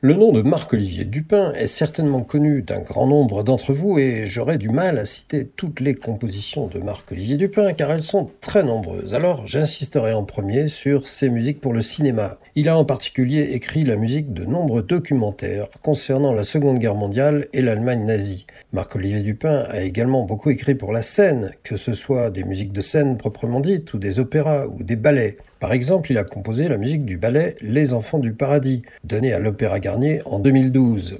Le nom de Marc-Olivier Dupin est certainement connu d'un grand nombre d'entre vous et j'aurais du mal à citer toutes les compositions de Marc-Olivier Dupin car elles sont très nombreuses. Alors j'insisterai en premier sur ses musiques pour le cinéma. Il a en particulier écrit la musique de nombreux documentaires concernant la Seconde Guerre mondiale et l'Allemagne nazie. Marc-Olivier Dupin a également beaucoup écrit pour la scène, que ce soit des musiques de scène proprement dites ou des opéras ou des ballets. Par exemple, il a composé la musique du ballet Les Enfants du Paradis, donné à l'Opéra Garnier en 2012.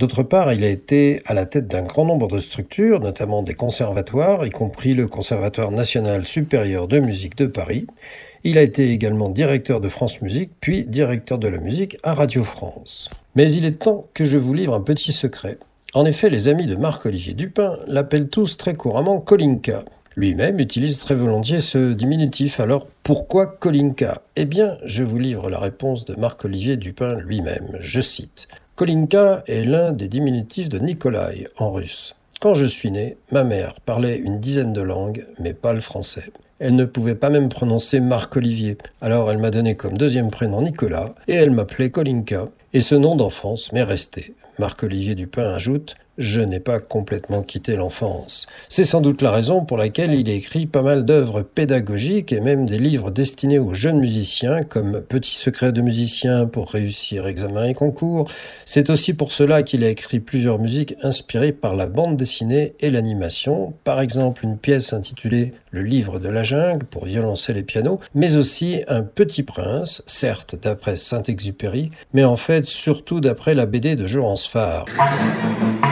D'autre part, il a été à la tête d'un grand nombre de structures, notamment des conservatoires, y compris le Conservatoire national supérieur de musique de Paris. Il a été également directeur de France Musique, puis directeur de la musique à Radio France. Mais il est temps que je vous livre un petit secret. En effet, les amis de Marc-Olivier Dupin l'appellent tous très couramment Kolinka. Lui-même utilise très volontiers ce diminutif, alors pourquoi Kolinka? Eh bien, je vous livre la réponse de Marc-Olivier Dupin lui-même. Je cite Kolinka est l'un des diminutifs de Nikolai en russe. Quand je suis né, ma mère parlait une dizaine de langues, mais pas le français. Elle ne pouvait pas même prononcer Marc-Olivier, alors elle m'a donné comme deuxième prénom Nicolas, et elle m'appelait Kolinka, et ce nom d'enfance m'est resté. Marc-Olivier Dupin ajoute je n'ai pas complètement quitté l'enfance. C'est sans doute la raison pour laquelle il écrit pas mal d'œuvres pédagogiques et même des livres destinés aux jeunes musiciens comme Petit secret de musicien pour réussir examen et concours. C'est aussi pour cela qu'il a écrit plusieurs musiques inspirées par la bande dessinée et l'animation, par exemple une pièce intitulée Le livre de la jungle pour violoncelle et piano, mais aussi Un petit prince, certes d'après Saint-Exupéry, mais en fait surtout d'après la BD de Jean Sfar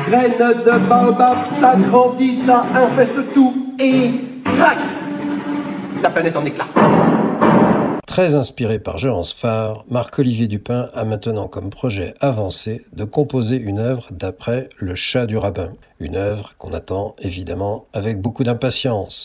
graines de baobab, ça grandit, ça infeste tout et crac La planète en éclat. Très inspiré par Jean Sfar, Marc-Olivier Dupin a maintenant comme projet avancé de composer une œuvre d'après Le chat du rabbin. Une œuvre qu'on attend évidemment avec beaucoup d'impatience.